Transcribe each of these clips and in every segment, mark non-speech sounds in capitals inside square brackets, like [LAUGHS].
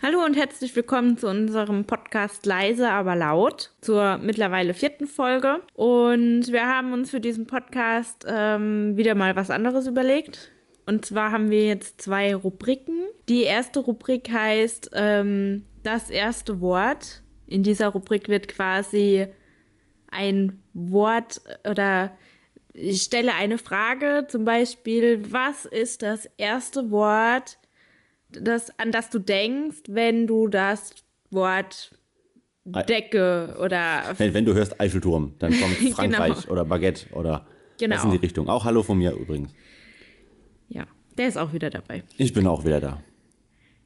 Hallo und herzlich willkommen zu unserem Podcast Leise, aber laut, zur mittlerweile vierten Folge. Und wir haben uns für diesen Podcast ähm, wieder mal was anderes überlegt. Und zwar haben wir jetzt zwei Rubriken. Die erste Rubrik heißt ähm, das erste Wort. In dieser Rubrik wird quasi ein Wort oder ich stelle eine Frage, zum Beispiel, was ist das erste Wort, das, an das du denkst, wenn du das Wort Decke oder. Wenn, wenn du hörst Eiffelturm, dann kommt [LAUGHS] Frankreich genau. oder Baguette oder genau. was in die Richtung. Auch Hallo von mir übrigens. Ja, der ist auch wieder dabei. Ich bin auch wieder da.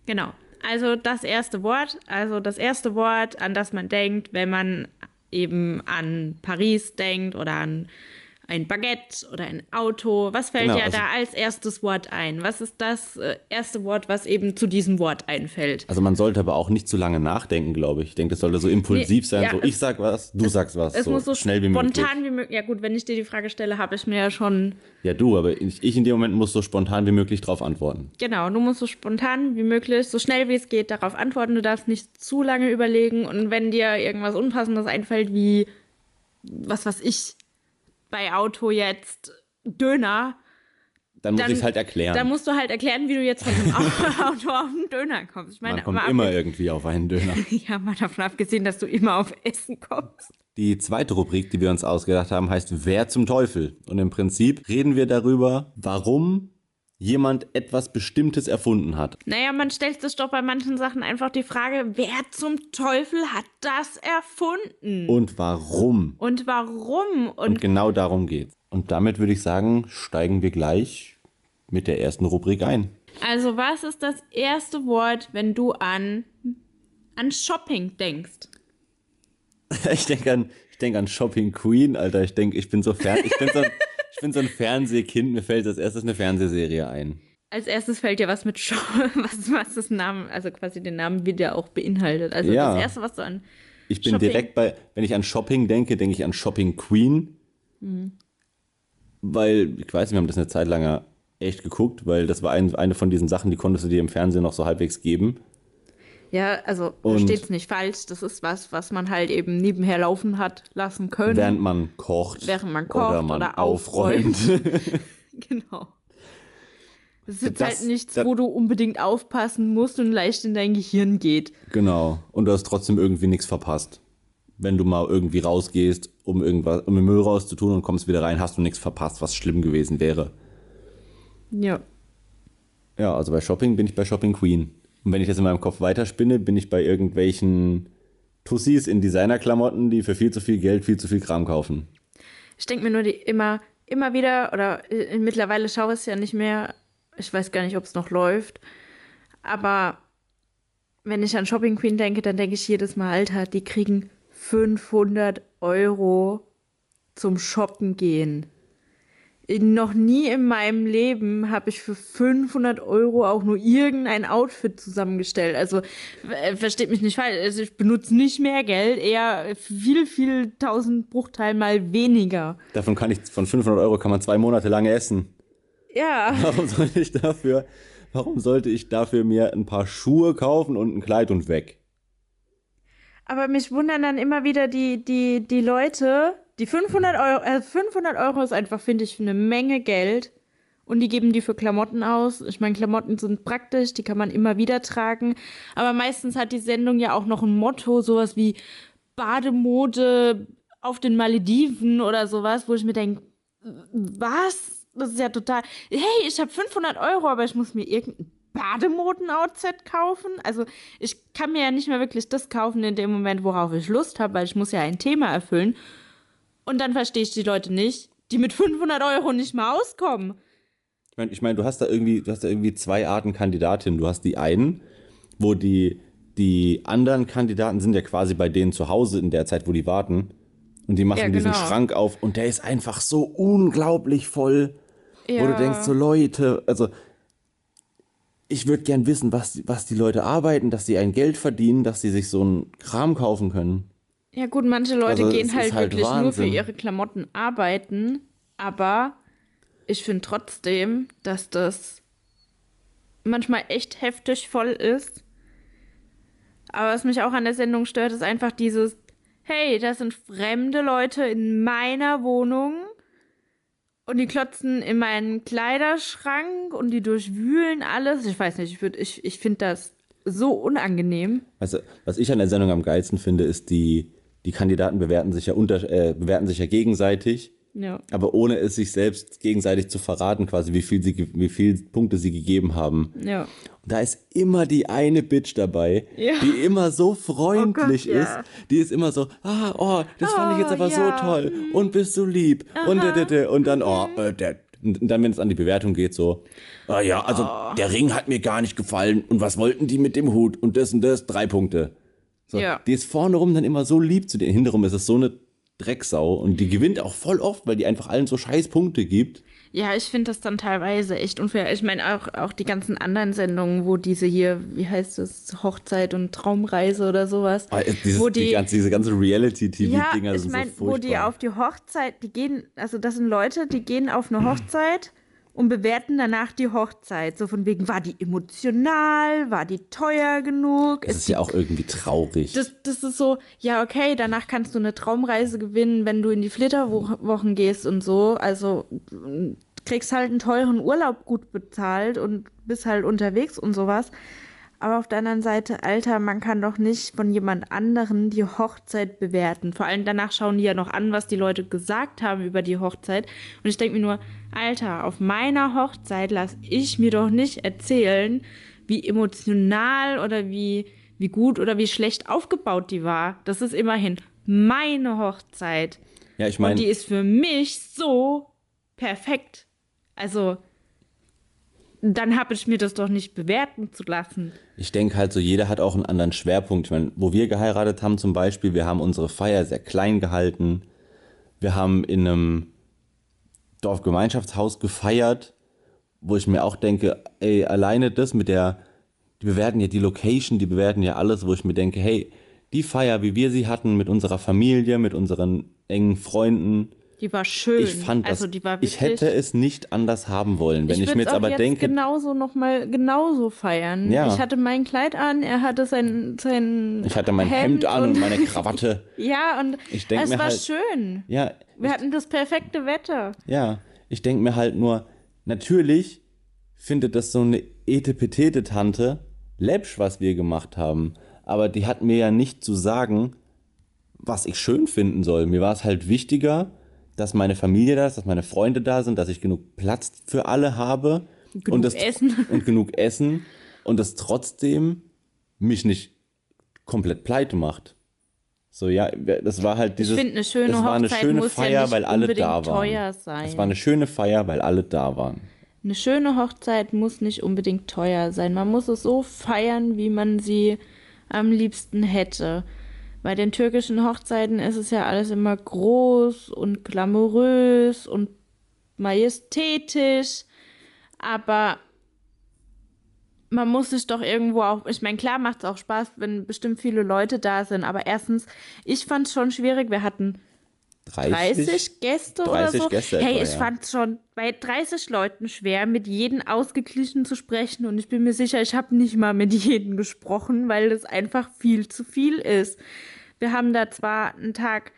Genau. Also das erste Wort, also das erste Wort, an das man denkt, wenn man eben an Paris denkt oder an ein Baguette oder ein Auto. Was fällt genau, dir also, da als erstes Wort ein? Was ist das äh, erste Wort, was eben zu diesem Wort einfällt? Also man sollte aber auch nicht zu lange nachdenken, glaube ich. Ich denke, das sollte so impulsiv nee, sein. Ja, so, ich sag was, du es, sagst was. Es so muss so schnell wie möglich. Spontan wie möglich. Ja gut, wenn ich dir die Frage stelle, habe ich mir ja schon. Ja du, aber ich, ich in dem Moment muss so spontan wie möglich darauf antworten. Genau, du musst so spontan wie möglich, so schnell wie es geht, darauf antworten. Du darfst nicht zu lange überlegen. Und wenn dir irgendwas Unpassendes einfällt, wie was weiß ich, bei Auto jetzt Döner. Dann muss ich es halt erklären. Dann musst du halt erklären, wie du jetzt von dem [LAUGHS] Auto auf einen Döner kommst. Ich meine, man kommt immer irgendwie auf einen Döner. [LAUGHS] ja, mal davon abgesehen, dass du immer auf Essen kommst. Die zweite Rubrik, die wir uns ausgedacht haben, heißt Wer zum Teufel? Und im Prinzip reden wir darüber, warum jemand etwas Bestimmtes erfunden hat. Naja, man stellt sich doch bei manchen Sachen einfach die Frage, wer zum Teufel hat das erfunden? Und warum? Und warum? Und, Und genau darum geht's. Und damit würde ich sagen, steigen wir gleich mit der ersten Rubrik ein. Also, was ist das erste Wort, wenn du an, an Shopping denkst? [LAUGHS] ich denke an, denk an Shopping Queen, Alter. Ich denke, ich bin so fern. Ich bin so [LAUGHS] bin so ein Fernsehkind, mir fällt als erstes eine Fernsehserie ein. Als erstes fällt dir was mit Show, [LAUGHS] was, was das Namen, also quasi den Namen wieder auch beinhaltet. Also ja. das erste, was du an. Ich bin Shopping. direkt bei, wenn ich an Shopping denke, denke ich an Shopping Queen. Mhm. Weil, ich weiß, wir haben das eine Zeit lang echt geguckt, weil das war ein, eine von diesen Sachen, die konntest du dir im Fernsehen noch so halbwegs geben. Ja, also steht es nicht falsch. Das ist was, was man halt eben nebenher laufen hat lassen können. Während man kocht. Während man kocht oder, man oder aufräumt. [LAUGHS] [LAUGHS] genau. Das ist jetzt das, halt nichts, das, wo du unbedingt aufpassen musst und leicht in dein Gehirn geht. Genau. Und du hast trotzdem irgendwie nichts verpasst. Wenn du mal irgendwie rausgehst, um irgendwas, um den Müll rauszutun und kommst wieder rein, hast du nichts verpasst, was schlimm gewesen wäre. Ja. Ja, also bei Shopping bin ich bei Shopping Queen. Und wenn ich das in meinem Kopf weiterspinne, bin ich bei irgendwelchen Tussis in Designerklamotten, die für viel zu viel Geld viel zu viel Kram kaufen. Ich denke mir nur die immer, immer wieder, oder äh, mittlerweile schaue ich es ja nicht mehr, ich weiß gar nicht, ob es noch läuft, aber wenn ich an Shopping Queen denke, dann denke ich jedes Mal, Alter, die kriegen 500 Euro zum Shoppen gehen noch nie in meinem Leben habe ich für 500 Euro auch nur irgendein Outfit zusammengestellt. Also äh, versteht mich nicht falsch. Also ich benutze nicht mehr Geld, eher viel, viel tausend Bruchteil mal weniger. Davon kann ich, von 500 Euro kann man zwei Monate lang essen. Ja. [LAUGHS] Warum sollte ich dafür, warum sollte ich dafür mir ein paar Schuhe kaufen und ein Kleid und weg? Aber mich wundern dann immer wieder die, die, die Leute, die 500 Euro, äh, 500 Euro ist einfach, finde ich, eine Menge Geld. Und die geben die für Klamotten aus. Ich meine, Klamotten sind praktisch, die kann man immer wieder tragen. Aber meistens hat die Sendung ja auch noch ein Motto, sowas wie Bademode auf den Malediven oder sowas, wo ich mir denke, was? Das ist ja total. Hey, ich habe 500 Euro, aber ich muss mir irgendein Bademoden-Outfit kaufen. Also ich kann mir ja nicht mehr wirklich das kaufen in dem Moment, worauf ich Lust habe, weil ich muss ja ein Thema erfüllen. Und dann verstehe ich die Leute nicht, die mit 500 Euro nicht mal auskommen. Ich meine, ich mein, du hast da irgendwie, du hast da irgendwie zwei Arten Kandidatinnen. Du hast die einen, wo die, die anderen Kandidaten sind ja quasi bei denen zu Hause in der Zeit, wo die warten. Und die machen ja, genau. diesen Schrank auf und der ist einfach so unglaublich voll. Ja. Wo du denkst, so Leute, also ich würde gern wissen, was, was die Leute arbeiten, dass sie ein Geld verdienen, dass sie sich so einen Kram kaufen können. Ja gut, manche Leute also, gehen halt, halt wirklich Wahnsinn. nur für ihre Klamotten arbeiten, aber ich finde trotzdem, dass das manchmal echt heftig voll ist, Aber was mich auch an der Sendung stört, ist einfach dieses, hey, das sind fremde Leute in meiner Wohnung und die klotzen in meinen Kleiderschrank und die durchwühlen alles. Ich weiß nicht, ich, würd- ich, ich finde das so unangenehm. Also, was ich an der Sendung am geilsten finde, ist die, die Kandidaten bewerten sich ja unter, äh, bewerten sich ja gegenseitig, Ja. aber ohne es sich selbst gegenseitig zu verraten, quasi wie viel sie, wie viel Punkte sie gegeben haben. Ja. Und da ist immer die eine Bitch dabei, Ja. die immer so freundlich Oh Gott, ist. Die ist immer so, ah, oh, das fand ich jetzt Oh, aber so toll und bist so lieb und der, der, der, und dann, oh, äh, der, und dann, wenn es an die Bewertung geht, so, ah ja, also Oh. der Ring hat mir gar nicht gefallen und was wollten die mit dem Hut und das und das, drei Punkte. So, Ja. Die ist vorne rum dann immer so lieb zu dir, hinterrum ist es so eine Drecksau und die gewinnt auch voll oft, weil die einfach allen so scheiß Punkte gibt. Ja, ich finde das dann teilweise echt unfair. Ich meine auch, auch die ganzen anderen Sendungen, wo diese hier, wie heißt das, Hochzeit und Traumreise oder sowas. Ah, Dieses, wo die, die, ganze, diese ganze ja, Reality-TV-Dinger ich sind meine, so furchtbar. wo die auf die Hochzeit, die gehen, also das sind Leute, die gehen auf eine Hochzeit und bewerten danach die Hochzeit. So von wegen, war die emotional, war die teuer genug? Das ist ja auch irgendwie traurig. das, das ist so, ja, okay, danach kannst du eine Traumreise gewinnen, wenn du in die Flitterwochen gehst und so. Also kriegst halt einen teuren Urlaub gut bezahlt und bist halt unterwegs und sowas. Aber auf der anderen Seite, Alter, man kann doch nicht von jemand anderen die Hochzeit bewerten. Vor allem danach schauen die ja noch an, was die Leute gesagt haben über die Hochzeit. Und ich denke mir nur, Alter, auf meiner Hochzeit lasse ich mir doch nicht erzählen, wie emotional oder wie, wie gut oder wie schlecht aufgebaut die war. Das ist immerhin meine Hochzeit. ja, ich Und die meine, ist für mich so perfekt. Also, dann habe ich mir das doch nicht bewerten zu lassen. Ich denke halt so, jeder hat auch einen anderen Schwerpunkt. Ich meine, wo wir geheiratet haben zum Beispiel, wir haben unsere Feier sehr klein gehalten. Wir haben in einem Dorfgemeinschaftshaus gefeiert, wo ich mir auch denke, ey, alleine das mit der, die bewerten ja die Location, die bewerten ja alles, wo ich mir denke, hey, die Feier, wie wir sie hatten mit unserer Familie, mit unseren engen Freunden, Die war schön. ich fand das, also, wirklich, ich hätte es nicht anders haben wollen. Wenn ich, würd's mir jetzt aber jetzt denke, genauso noch mal genauso feiern. Ja. Ich hatte mein Kleid an, er hatte sein sein ich hatte mein Hemd, an und meine [LAUGHS] Krawatte. ja und Ich denk es mir war halt- schön. Ja, Wir hatten das perfekte Wetter. Ja, ich denke mir halt nur, natürlich findet das so eine Etepetete-Tante läppsch, was wir gemacht haben. Aber die hat mir ja nicht zu sagen, was ich schön finden soll. Mir war es halt wichtiger, dass meine Familie da ist, dass meine Freunde da sind, dass ich genug Platz für alle habe. Genug und das, Essen. [LAUGHS] Und genug Essen. Und das trotzdem mich nicht komplett pleite macht. So, ja, das war halt dieses. finde, eine schöne es war eine Hochzeit schöne muss ja Feier, nicht weil alle da waren. teuer sein. Es war eine schöne Feier, weil alle da waren. Eine schöne Hochzeit muss nicht unbedingt teuer sein. Man muss es so feiern, wie man sie am liebsten hätte. Bei den türkischen Hochzeiten ist es ja alles immer groß und glamourös und majestätisch. Aber man muss sich doch irgendwo auch, ich meine, klar macht es auch Spaß, wenn bestimmt viele Leute da sind. Aber erstens, ich fand es schon schwierig. Wir hatten 30? 30 Gäste 30 oder so. Gäste hey, etwa, ich ja. fand schon bei 30 Leuten schwer, mit jedem ausgeglichen zu sprechen. Und ich bin mir sicher, ich habe nicht mal mit jedem gesprochen, weil das einfach viel zu viel ist. Wir haben da zwar einen Tag,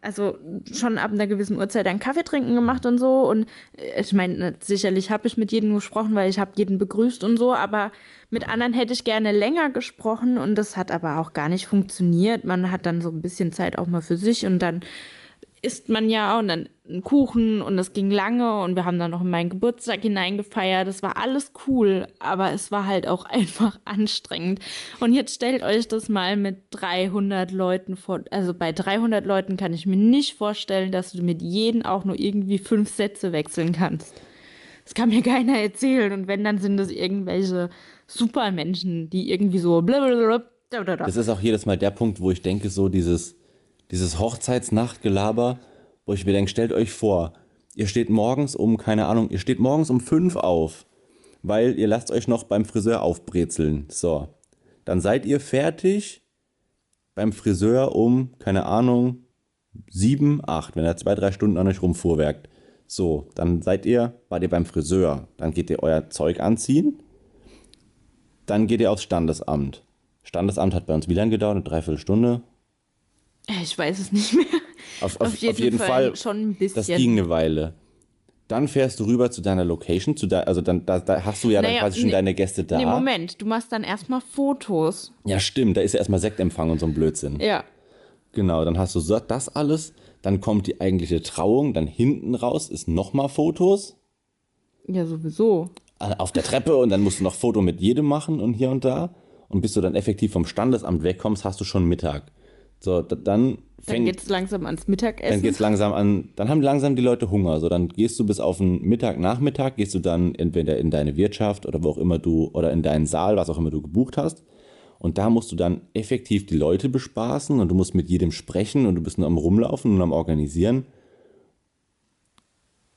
also schon ab einer gewissen Uhrzeit einen Kaffee trinken gemacht und so. Und äh, ich meine, sicherlich habe ich mit jedem gesprochen, weil ich habe jeden begrüßt und so. Aber mit anderen hätte ich gerne länger gesprochen und das hat aber auch gar nicht funktioniert. Man hat dann so ein bisschen Zeit auch mal für sich und dann isst man ja und dann einen Kuchen und das ging lange und wir haben dann noch in meinen Geburtstag hineingefeiert. Das war alles cool, aber es war halt auch [LAUGHS] einfach anstrengend. Und jetzt stellt euch das mal mit 300 Leuten vor. Also bei 300 Leuten kann ich mir nicht vorstellen, dass du mit jedem auch nur irgendwie fünf Sätze wechseln kannst. Das kann mir keiner erzählen. Und wenn, dann sind das irgendwelche Supermenschen, die irgendwie so blablabla. Das ist auch jedes Mal der Punkt, wo ich denke, so dieses, dieses Hochzeitsnachtgelaber, wo ich mir denke, stellt euch vor, ihr steht morgens um, keine Ahnung, ihr steht morgens um fünf auf, weil ihr lasst euch noch beim Friseur aufbrezeln. So. Dann seid ihr fertig beim Friseur um, keine Ahnung, sieben, acht, wenn er zwei, drei Stunden an euch rumfuhrwerkt. So, dann seid ihr, wart ihr beim Friseur. Dann geht ihr euer Zeug anziehen. Dann geht ihr aufs Standesamt. Standesamt hat bei uns wie lange gedauert? Eine Dreiviertelstunde? Ich weiß es nicht mehr. Auf, auf, auf jeden, jeden Fall, Fall, schon ein bisschen. Das ging eine Weile. Dann fährst du rüber zu deiner Location, zu de also dann da, da hast du ja naja, dann quasi schon deine Gäste da. Nee, Moment, du machst dann erstmal Fotos. Ja, stimmt, da ist ja erstmal Sektempfang und so ein Blödsinn. Ja. Genau, dann hast du das alles, dann kommt die eigentliche Trauung, dann hinten raus ist nochmal Fotos. Ja, sowieso. Auf der Treppe und dann musst du noch Foto mit jedem machen und hier und da. Und bis du dann effektiv vom Standesamt wegkommst, hast du schon Mittag. So, dann fängt. Dann geht's langsam ans Mittagessen. Dann geht's langsam an, dann haben langsam die Leute Hunger. So, dann gehst du bis auf den Mittag, Nachmittag, gehst du dann entweder in deine Wirtschaft oder wo auch immer du, oder in deinen Saal, was auch immer du gebucht hast. Und da musst du dann effektiv die Leute bespaßen und du musst mit jedem sprechen und du bist nur am Rumlaufen und am Organisieren.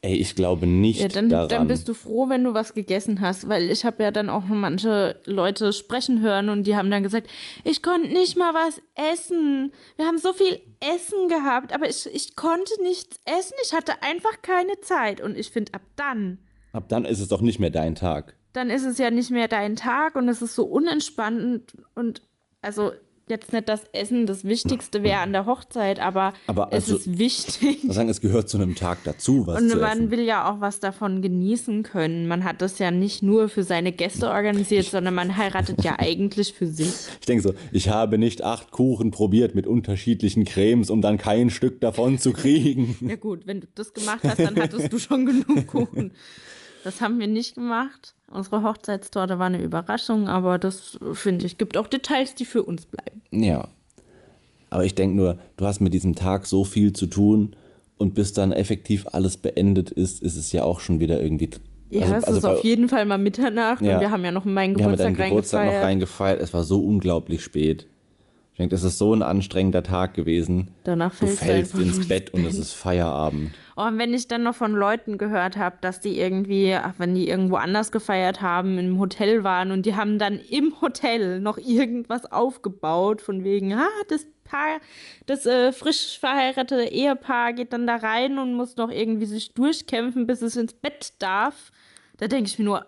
Ey, ich glaube nicht ja, dann, daran. Dann bist du froh, wenn du was gegessen hast, weil ich habe ja dann auch manche Leute sprechen hören und die haben dann gesagt, ich konnte nicht mal was essen. Wir haben so viel Essen gehabt, aber ich, ich konnte nichts essen. Ich hatte einfach keine Zeit. Und ich finde, ab dann. Ab dann ist es doch nicht mehr dein Tag. Dann ist es ja nicht mehr dein Tag und es ist so unentspannt und also jetzt nicht das Essen das Wichtigste wäre an der Hochzeit, aber, aber also, es ist wichtig. Ich sagen, es gehört zu einem Tag dazu, was Und zu man essen. will ja auch was davon genießen können. Man hat das ja nicht nur für seine Gäste organisiert, sondern man heiratet ja eigentlich für sich. [LAUGHS] Ich denke so, ich habe nicht acht Kuchen probiert mit unterschiedlichen Cremes, um dann kein Stück davon zu kriegen. [LAUGHS] Ja gut, wenn du das gemacht hast, dann hattest du schon genug Kuchen. [LAUGHS] Das haben wir nicht gemacht. Unsere Hochzeitstorte war eine Überraschung, aber das finde ich, gibt auch Details, die für uns bleiben. Ja. Aber ich denke nur, du hast mit diesem Tag so viel zu tun und bis dann effektiv alles beendet ist, ist es ja auch schon wieder irgendwie. Ja, also, es also ist auf jeden Fall mal Mitternacht ja, und wir haben ja noch meinen Geburtstag, wir haben Geburtstag noch reingefeiert. Es war so unglaublich spät. Ich denke, das ist so ein anstrengender Tag gewesen. Danach fällst du fällst ins Bett und es ist Feierabend. Oh, und wenn ich dann noch von Leuten gehört habe, dass die irgendwie, ach, wenn die irgendwo anders gefeiert haben, im Hotel waren und die haben dann im Hotel noch irgendwas aufgebaut, von wegen, ah, das Paar, das äh, frisch verheiratete Ehepaar geht dann da rein und muss noch irgendwie sich durchkämpfen, bis es ins Bett darf. Da denke ich mir nur,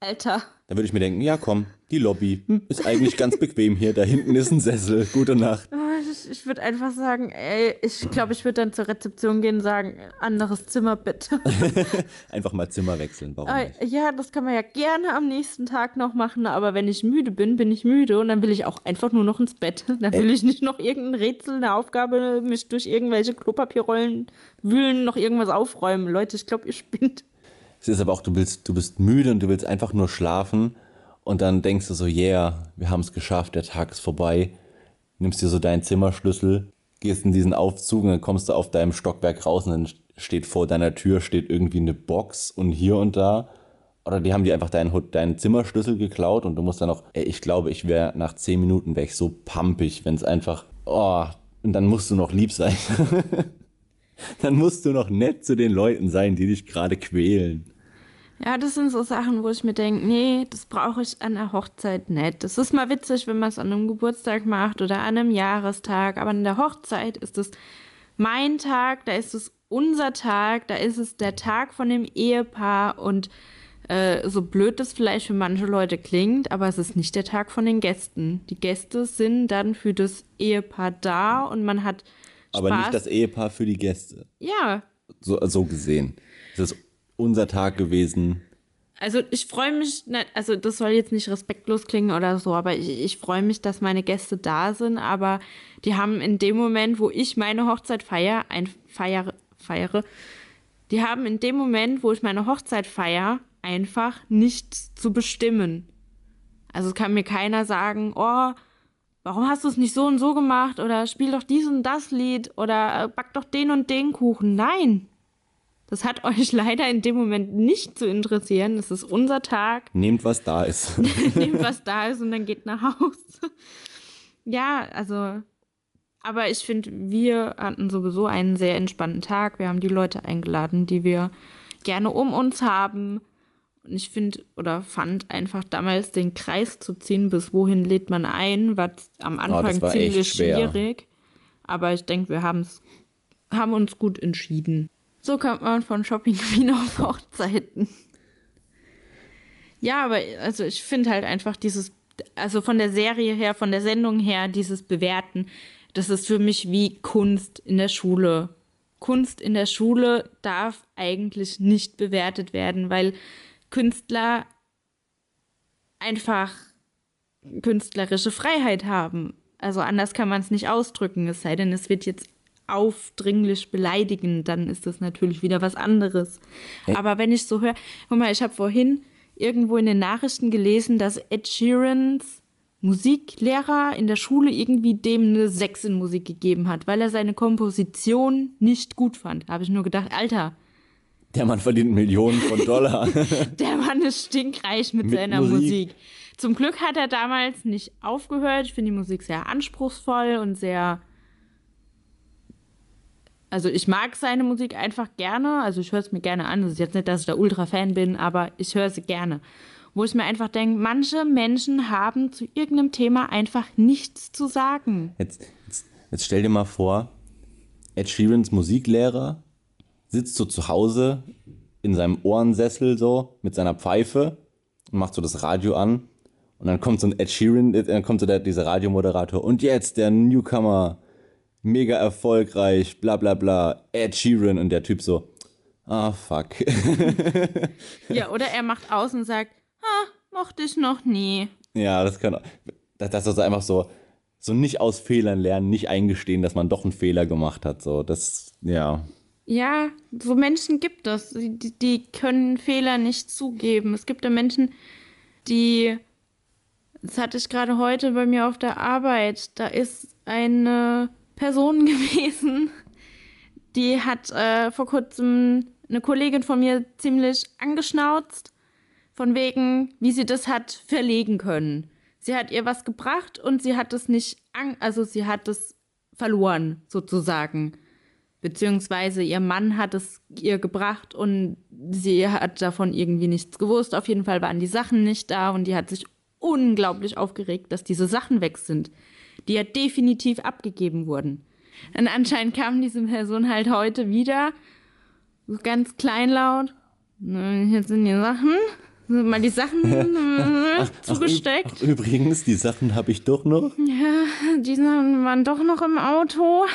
Alter. Da würde ich mir denken, ja komm, die Lobby ist eigentlich ganz bequem hier. Da hinten ist ein Sessel. Gute Nacht. Ah, ich, ich würde einfach sagen, ey, ich glaube, ich würde dann zur Rezeption gehen und sagen, anderes Zimmer bitte. [LAUGHS] einfach mal Zimmer wechseln, warum ah, nicht? Ja, das kann man ja gerne am nächsten Tag noch machen, aber wenn ich müde bin, bin ich müde und dann will ich auch einfach nur noch ins Bett. [LAUGHS] Dann will ey. ich nicht noch irgendein Rätsel, eine Aufgabe, mich durch irgendwelche Klopapierrollen wühlen, noch irgendwas aufräumen. Leute, ich glaube, ihr spinnt. Es ist aber auch, du willst, du bist müde und du willst einfach nur schlafen und dann denkst du so, yeah, wir haben es geschafft, der Tag ist vorbei. Nimmst dir so deinen Zimmerschlüssel, gehst in diesen Aufzug und dann kommst du auf deinem Stockwerk raus und dann steht vor deiner Tür steht irgendwie eine Box und hier und da. Oder die haben dir einfach deinen, deinen Zimmerschlüssel geklaut und du musst dann noch, ey, ich glaube, ich wäre nach zehn Minuten wäre ich so pampig, wenn es einfach, oh, und dann musst du noch lieb sein. [LAUGHS] dann musst du noch nett zu den Leuten sein, die dich gerade quälen. Ja, das sind so Sachen, wo ich mir denke, nee, das brauche ich an der Hochzeit nicht. Das ist mal witzig, wenn man es an einem Geburtstag macht oder an einem Jahrestag, aber an der Hochzeit ist es mein Tag, da ist es unser Tag, da ist es der Tag von dem Ehepaar und äh, so blöd das vielleicht für manche Leute klingt, aber es ist nicht der Tag von den Gästen. Die Gäste sind dann für das Ehepaar da und man hat Spaß. Aber nicht das Ehepaar für die Gäste. Ja. So, so gesehen. Es ist unser Tag gewesen. Also ich freue mich, also das soll jetzt nicht respektlos klingen oder so, aber ich, ich freue mich, dass meine Gäste da sind, aber die haben in dem Moment, wo ich meine Hochzeit feiere, ein feiere, feiere, die haben in dem Moment, wo ich meine Hochzeit feiere, einfach nichts zu bestimmen. Also es kann mir keiner sagen, oh, warum hast du es nicht so und so gemacht oder spiel doch dies und das Lied oder äh, back doch den und den Kuchen. Nein, das hat [LAUGHS] euch leider in dem Moment nicht zu interessieren. Es ist unser Tag. [LAUGHS] Nehmt, was da ist. [LAUGHS] Nehmt, was da ist und dann geht nach Hause. Ja, also. Aber ich finde, wir hatten sowieso einen sehr entspannten Tag. Wir haben die Leute eingeladen, die wir gerne um uns haben. Und ich finde oder fand einfach damals den Kreis zu ziehen, bis wohin lädt man ein, war am oh, Anfang oh, ziemlich schwierig. Aber ich denke, wir haben uns gut entschieden. So kommt man von Shopping [LAUGHS] Queen auf Hochzeiten. Ja, aber also ich finde halt einfach dieses also von der Serie her, von der Sendung her, dieses Bewerten, das ist für mich wie Kunst in der Schule. Kunst in der Schule darf eigentlich nicht bewertet werden, weil Künstler einfach künstlerische Freiheit haben. Also anders kann man es nicht ausdrücken, es sei denn, es wird jetzt aufdringlich beleidigen, dann ist das natürlich wieder was anderes. Hey. Aber wenn ich so höre, guck mal, ich habe vorhin irgendwo in den Nachrichten gelesen, dass Ed Sheerans Musiklehrer in der Schule irgendwie dem eine 6 in Musik gegeben hat, weil er seine Komposition nicht gut fand. Da habe ich nur gedacht, Alter. Der Mann verdient Millionen von Dollar. [LAUGHS] der Mann ist stinkreich mit, mit seiner Musik. Musik. Zum Glück hat er damals nicht aufgehört. Ich finde die Musik sehr anspruchsvoll und sehr also ich mag seine Musik einfach gerne. Also ich höre es mir gerne an. Es ist jetzt nicht, dass ich da Ultra-Fan bin, aber ich höre sie gerne. Wo ich mir einfach denke, manche Menschen haben zu irgendeinem Thema einfach nichts zu sagen. Jetzt, jetzt, jetzt stell dir mal vor, Ed Sheerans Musiklehrer sitzt so zu Hause in seinem Ohrensessel so mit seiner Pfeife und macht so das Radio an. Und dann kommt so ein Ed Sheeran, dann kommt so der, dieser Radiomoderator. Und jetzt der Newcomer mega erfolgreich, bla bla bla, Ed Sheeran und der Typ so, ah, fuck. [LAUGHS] ja, oder er macht aus und sagt, ah, mochte ich noch nie. Ja, das kann, das, das ist einfach so, so nicht aus Fehlern lernen, nicht eingestehen, dass man doch einen Fehler gemacht hat, so, das, ja. Ja, so Menschen gibt es, die, die können Fehler nicht zugeben. Es gibt ja Menschen, die, das hatte ich gerade heute bei mir auf der Arbeit, da ist eine Person [LAUGHS] gewesen, die hat äh, vor kurzem eine Kollegin von mir ziemlich angeschnauzt, von wegen, wie sie das hat verlegen können. Sie hat ihr was gebracht und sie hat es nicht, also sie hat es verloren, sozusagen. Beziehungsweise ihr Mann hat es ihr gebracht und sie hat davon irgendwie nichts gewusst. Auf jeden Fall waren die Sachen nicht da und die hat sich unglaublich aufgeregt, dass diese Sachen weg sind die ja definitiv abgegeben wurden. Und anscheinend kam diese Person halt heute wieder, so ganz kleinlaut. Hier sind die Sachen. Mal die Sachen [LAUGHS] ach, zugesteckt. Ach, übrigens, die Sachen habe ich doch noch. Ja, die Sachen waren doch noch im Auto.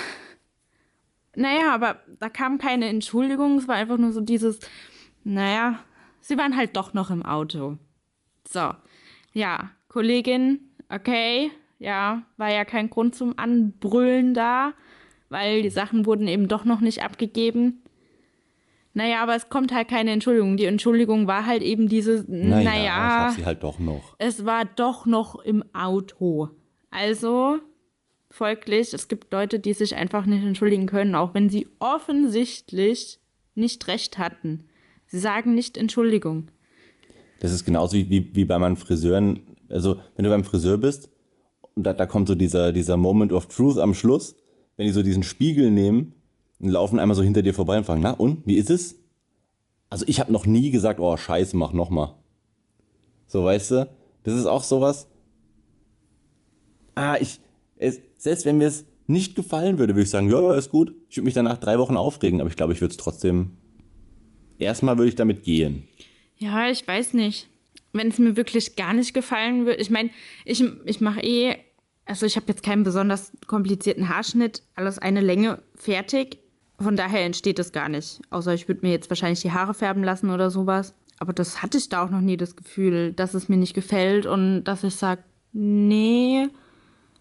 Naja, aber da kam keine Entschuldigung. Es war einfach nur so dieses, naja, sie waren halt doch noch im Auto. So, ja, Kollegin, okay, ja, war ja kein Grund zum Anbrüllen da, weil die Sachen wurden eben doch noch nicht abgegeben. Naja, aber es kommt halt keine Entschuldigung. Die Entschuldigung war halt eben diese, naja, naja ich hab sie halt doch noch. Es war doch noch im Auto. Also, folglich, es gibt Leute, die sich einfach nicht entschuldigen können, auch wenn sie offensichtlich nicht recht hatten. Sie sagen nicht Entschuldigung. Das ist genauso wie, wie, wie bei meinen Friseuren. Also, wenn du beim Friseur bist und da, da kommt so dieser, dieser Moment of Truth am Schluss, wenn die so diesen Spiegel nehmen und laufen einmal so hinter dir vorbei und fragen, na und, wie ist es? Also ich habe noch nie gesagt, oh scheiße, mach nochmal. So, weißt du, das ist auch sowas. Ah, ich, es, selbst wenn mir es nicht gefallen würde, würde ich sagen, ja, ist gut. Ich würde mich danach drei Wochen aufregen, aber ich glaube, ich würde es trotzdem, erstmal würde ich damit gehen. Ja, ich weiß nicht wenn es mir wirklich gar nicht gefallen würde, ich meine, ich, ich mache eh, also ich habe jetzt keinen besonders komplizierten Haarschnitt, alles eine Länge fertig. Von daher entsteht das gar nicht. Außer ich würde mir jetzt wahrscheinlich die Haare färben lassen oder sowas. Aber das hatte ich da auch noch nie das Gefühl, dass es mir nicht gefällt und dass ich sage, nee,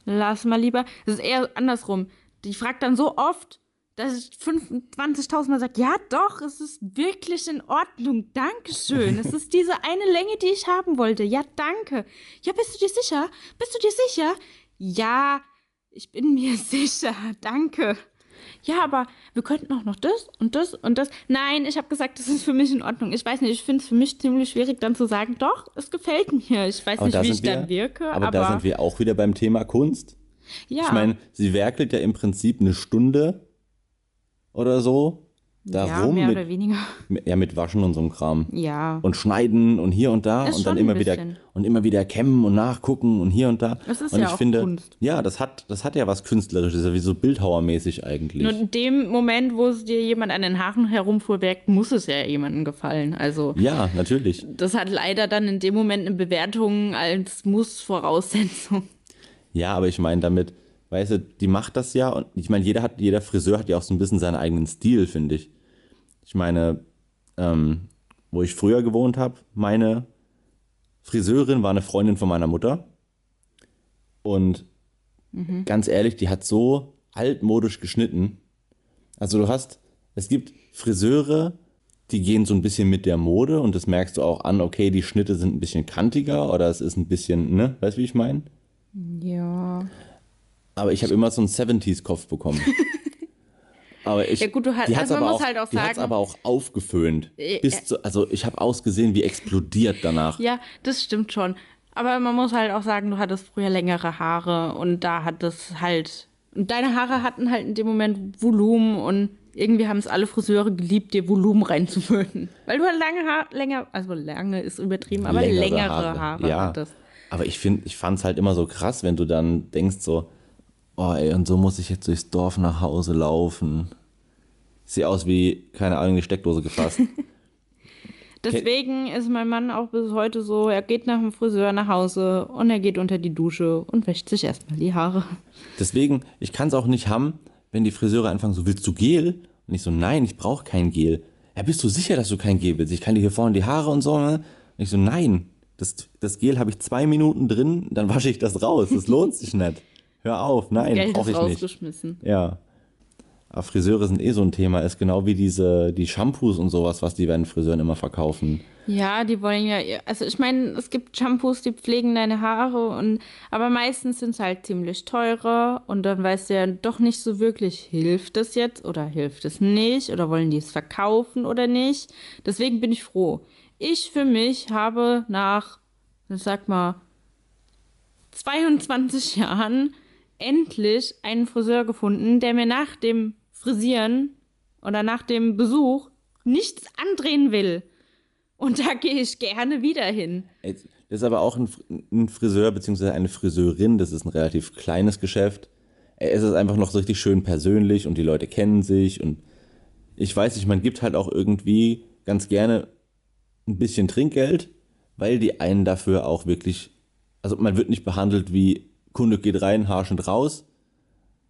lass mal lieber. Es ist eher andersrum. Die fragt dann so oft, dass ich 25.000 Mal sage, ja doch, es ist wirklich in Ordnung, Dankeschön. Es ist diese eine Länge, die ich haben wollte. Ja, danke. Ja, bist du dir sicher? Bist du dir sicher? Ja, ich bin [LAUGHS] mir sicher, danke. Ja, aber wir könnten auch noch das und das und das. Nein, ich habe gesagt, das ist für mich in Ordnung. Ich weiß nicht, ich finde es für mich ziemlich schwierig dann zu sagen, doch, es gefällt mir. Ich weiß aber nicht, wie ich wir, dann wirke. Aber, aber da sind wir auch wieder beim Thema Kunst. Ja. Ich meine, sie werkelt ja im Prinzip eine Stunde oder so darum mehr mit, oder weniger. ja, mit Waschen und so einem Kram. Ja. Und schneiden und hier und da Ist und dann immer wieder und immer wieder kämmen und nachgucken und hier und da. Das ist und ja ich auch finde, Kunst. ja, das hat, das hat ja was Künstlerisches, ja wie so Bildhauermäßig eigentlich. Nur in dem Moment, wo es dir jemand an den Haaren herumfuhrwerkt, muss es ja jemandem gefallen. Also ja, natürlich. das hat leider dann in dem Moment eine Bewertung als Muss-Voraussetzung. Ja, aber ich meine damit, weißt du, die macht das ja und ich meine, jeder hat, jeder Friseur hat ja auch so ein bisschen seinen eigenen Stil, finde ich. Ich meine, ähm, wo ich früher gewohnt habe, meine Friseurin war eine Freundin von meiner Mutter. Und ganz ehrlich, die hat so altmodisch geschnitten. Also du hast, es gibt Friseure, die gehen so ein bisschen mit der Mode und das merkst du auch an, okay, die Schnitte sind ein bisschen kantiger oder es ist ein bisschen, ne, weißt du, wie ich meine? Ja. Aber ich habe immer so einen 70s-Kopf bekommen. [LAUGHS] aber ich, Ja, gut, du hast- die also man aber muss auch, halt auch die sagen- aber auch aufgeföhnt. Bis zu, also ich habe ausgesehen wie explodiert danach. Ja, das stimmt schon. Aber man muss halt auch sagen, du hattest früher längere Haare und da hat es halt. Und deine Haare hatten halt in dem Moment Volumen und irgendwie haben es alle Friseure geliebt, dir Volumen reinzuföhnen. Weil du halt lange Haare, länger, also lange ist übertrieben, aber längere, Haare, ja. hattest. Aber ich finde, ich fand es halt immer so krass, wenn du dann denkst so, oh ey, und so muss ich jetzt durchs Dorf nach Hause laufen. Sieht aus wie, keine Ahnung, die Steckdose gefasst. [LAUGHS] Deswegen ist mein Mann auch bis heute so, er geht nach dem Friseur nach Hause und er geht unter die Dusche und wäscht sich erstmal die Haare. Deswegen, ich kann es auch nicht haben, wenn die Friseure anfangen, so willst du Gel? Und ich so, nein, ich brauche kein Gel. Ja, bist du sicher, dass du kein Gel willst? Ich kann dir hier vorne die Haare und so. Ne? Und ich so, nein, das, das Gel habe ich zwei Minuten drin, dann wasche ich das raus. Das lohnt sich nicht. Hör auf, nein, brauche ich nicht. rausgeschmissen. Ja. Aber Friseure sind eh so ein Thema. Ist genau wie diese, die Shampoos und sowas, was die bei den Friseuren immer verkaufen. Ja, die wollen ja, also ich meine, es gibt Shampoos, die pflegen deine Haare und aber meistens sind es halt ziemlich teurer und dann weißt du ja doch nicht so wirklich, hilft es jetzt oder hilft es nicht oder wollen die es verkaufen oder nicht. Deswegen bin ich froh. Ich für mich habe nach, ich sag mal, 22 Jahren endlich einen Friseur gefunden, der mir nach dem Frisieren oder nach dem Besuch nichts andrehen will. Und da gehe ich gerne wieder hin. Das ist aber auch ein, Fr- ein Friseur bzw. eine Friseurin. Das ist ein relativ kleines Geschäft. Ey, Es ist einfach noch so richtig schön persönlich und die Leute kennen sich. Und ich weiß nicht, man gibt halt auch irgendwie ganz gerne ein bisschen Trinkgeld, weil die einen dafür auch wirklich, also man wird nicht behandelt wie Kunde geht rein, harschend raus,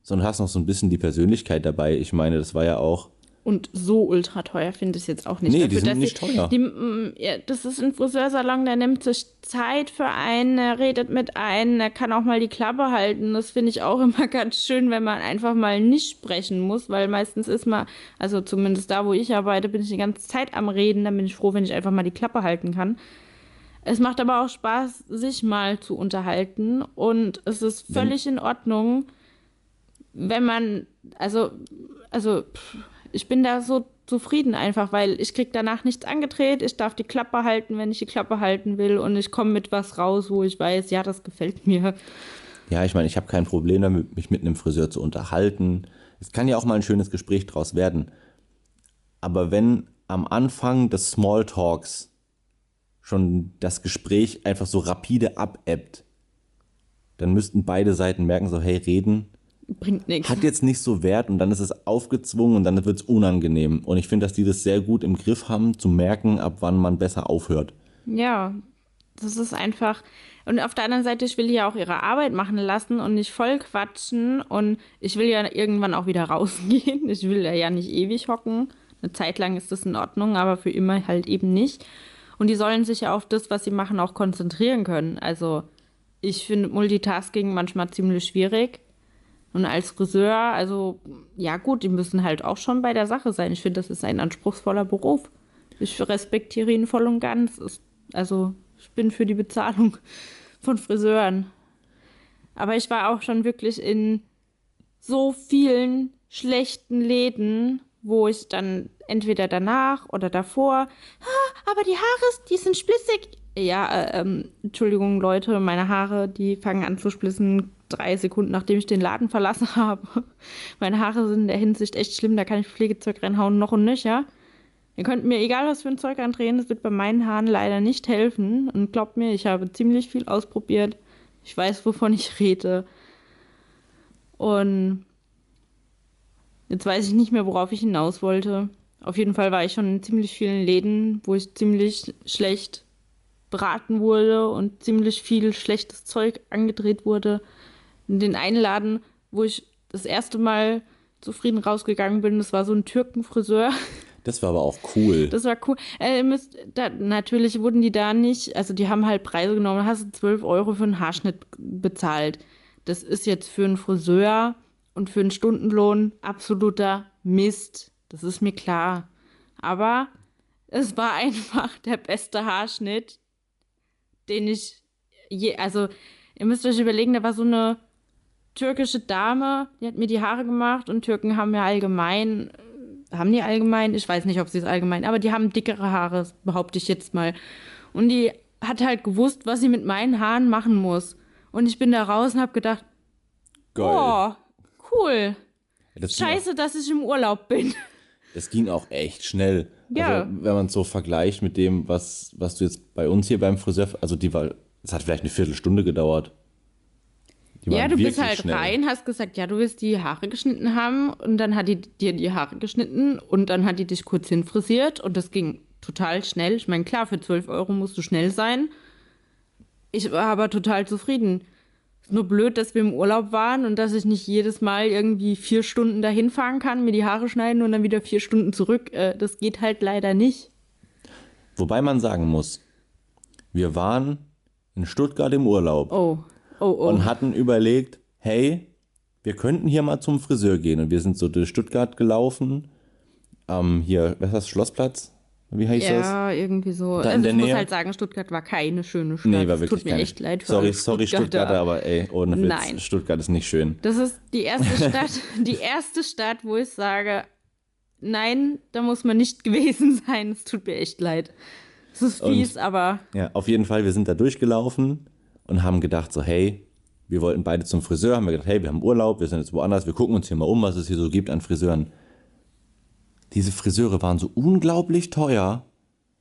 sondern hast noch so ein bisschen die Persönlichkeit dabei. Ich meine, das war ja auch Und so ultra teuer finde ich es jetzt auch nicht. Nee, die sind nicht sie- teuer. Die, mm, ja, das ist ein Friseursalon, der nimmt sich Zeit für einen, der redet mit einem, der kann auch mal die Klappe halten. Das finde ich auch [LAUGHS] immer ganz schön, wenn man einfach mal nicht sprechen muss, weil meistens ist man, also zumindest da, wo ich arbeite, bin ich die ganze Zeit am Reden. Dann bin ich froh, wenn ich einfach mal die Klappe halten kann. Es macht aber auch Spaß, sich mal zu unterhalten und es ist völlig in Ordnung, wenn man, also, also, ich bin da so zufrieden einfach, weil ich krieg danach nichts angedreht, ich darf die Klappe halten, wenn ich die Klappe halten will und ich komme mit was raus, wo ich weiß, ja, das gefällt mir. Ja, ich meine, ich habe kein Problem damit, mich mit einem Friseur zu unterhalten. Es kann ja auch mal ein schönes Gespräch draus werden. Aber wenn am Anfang des Smalltalks schon das Gespräch einfach so rapide abebbt, dann müssten beide Seiten merken, so, hey, reden Bringt nichts. hat jetzt nicht so Wert und dann ist es aufgezwungen und dann wird es unangenehm. Und ich finde, dass die das sehr gut im Griff haben, zu merken, ab wann man besser aufhört. Ja, das ist einfach. Und auf der anderen Seite, ich will ja auch ihre Arbeit machen lassen und nicht voll quatschen. Und ich will ja irgendwann auch wieder [LAUGHS] rausgehen. Ich will ja nicht ewig hocken. Eine Zeit lang ist das in Ordnung, aber für immer halt eben nicht. Und die sollen sich ja auf das, was sie machen, auch konzentrieren können. Also ich finde Multitasking manchmal ziemlich schwierig. Und als Friseur, also ja gut, die müssen halt auch schon bei der Sache sein. Ich finde, das ist ein anspruchsvoller Beruf. Ich respektiere ihn voll und ganz. Also ich bin für die Bezahlung von Friseuren. Aber ich war auch schon wirklich in so vielen schlechten Läden, wo ich dann entweder danach oder davor, "Ah, aber die Haare, die sind splissig. Ja, äh, ähm, Entschuldigung, Leute, meine Haare, die fangen an zu splissen drei Sekunden, nachdem ich den Laden verlassen [LAUGHS] habe. Meine Haare sind in der Hinsicht echt schlimm, da kann ich Pflegezeug reinhauen, noch und nöcher. Ihr könnt mir egal was für ein Zeug andrehen, das wird bei meinen Haaren leider nicht helfen. Und glaubt mir, ich habe ziemlich viel ausprobiert. Ich weiß, wovon ich rede. Und jetzt weiß ich nicht mehr, worauf ich hinaus wollte. Auf jeden Fall war ich schon in ziemlich vielen Läden, wo ich ziemlich schlecht beraten wurde und ziemlich viel schlechtes Zeug angedreht wurde. In den einen Laden, wo ich das erste Mal zufrieden rausgegangen bin, das war so ein Türkenfriseur. [LAUGHS] Das war aber auch cool. Das war cool. Äh, müsst, da, natürlich wurden die da nicht, also die haben halt Preise genommen, hast du 12 Euro für einen Haarschnitt bezahlt. Das ist jetzt für einen Friseur und für einen Stundenlohn absoluter Mist. Das ist mir klar. Aber es war [LAUGHS] einfach der beste Haarschnitt, den ich je, also ihr müsst euch überlegen, da war so eine türkische Dame, die hat mir die Haare gemacht und Türken haben ja allgemein haben die allgemein, ich weiß nicht, ob sie es allgemein, aber die haben dickere Haare, behaupte ich jetzt mal. Und die hat halt gewusst, was sie mit meinen Haaren machen muss. Und ich bin da raus und habe gedacht, Geil. oh, cool. Das Scheiße, dass ich im Urlaub bin. [LAUGHS] das ging auch echt schnell. Ja. Also, wenn man es so vergleicht mit dem, was, was du jetzt bei uns hier beim Friseur, also die war, es hat vielleicht eine Viertelstunde gedauert. Ja, du bist halt schnell. rein, hast gesagt, ja, du willst die Haare geschnitten haben und dann hat die dir die Haare geschnitten und dann hat die dich kurz hinfrisiert und das ging total schnell. Ich meine, klar, für 12 Euro musst du schnell sein. Ich war aber total zufrieden. Nur blöd, dass wir im Urlaub waren und dass ich nicht jedes Mal irgendwie vier Stunden dahin fahren kann, mir die Haare schneiden und dann wieder vier Stunden zurück. Äh, das geht halt leider nicht. Wobei man sagen muss, wir waren in Stuttgart im Urlaub Oh, oh, oh. und hatten überlegt, hey, wir könnten hier mal zum Friseur gehen. Und wir sind so durch Stuttgart gelaufen. Ähm, hier, was ist das, Schlossplatz? Wie heißt das? ja, irgendwie so. Da in Also ich muss Nähe? halt sagen, Stuttgart war keine schöne Stadt. Nee, war wirklich Tut mir keine- echt leid für Sorry, sorry, Stuttgarter, aber ey, ohne Witz, Nein. Stuttgart ist nicht schön. Das ist die erste [LAUGHS] Stadt, die erste Stadt, wo ich sage, nein, da muss man nicht [LAUGHS] gewesen sein. Es tut mir echt leid. Es ist fies, aber Ja, auf jeden Fall, wir sind da durchgelaufen und haben gedacht so, hey, wir wollten beide zum Friseur, haben wir gedacht, hey, wir haben Urlaub, wir sind jetzt woanders, wir gucken uns hier mal um, was es hier so gibt an Friseuren. Diese Friseure waren so unglaublich teuer.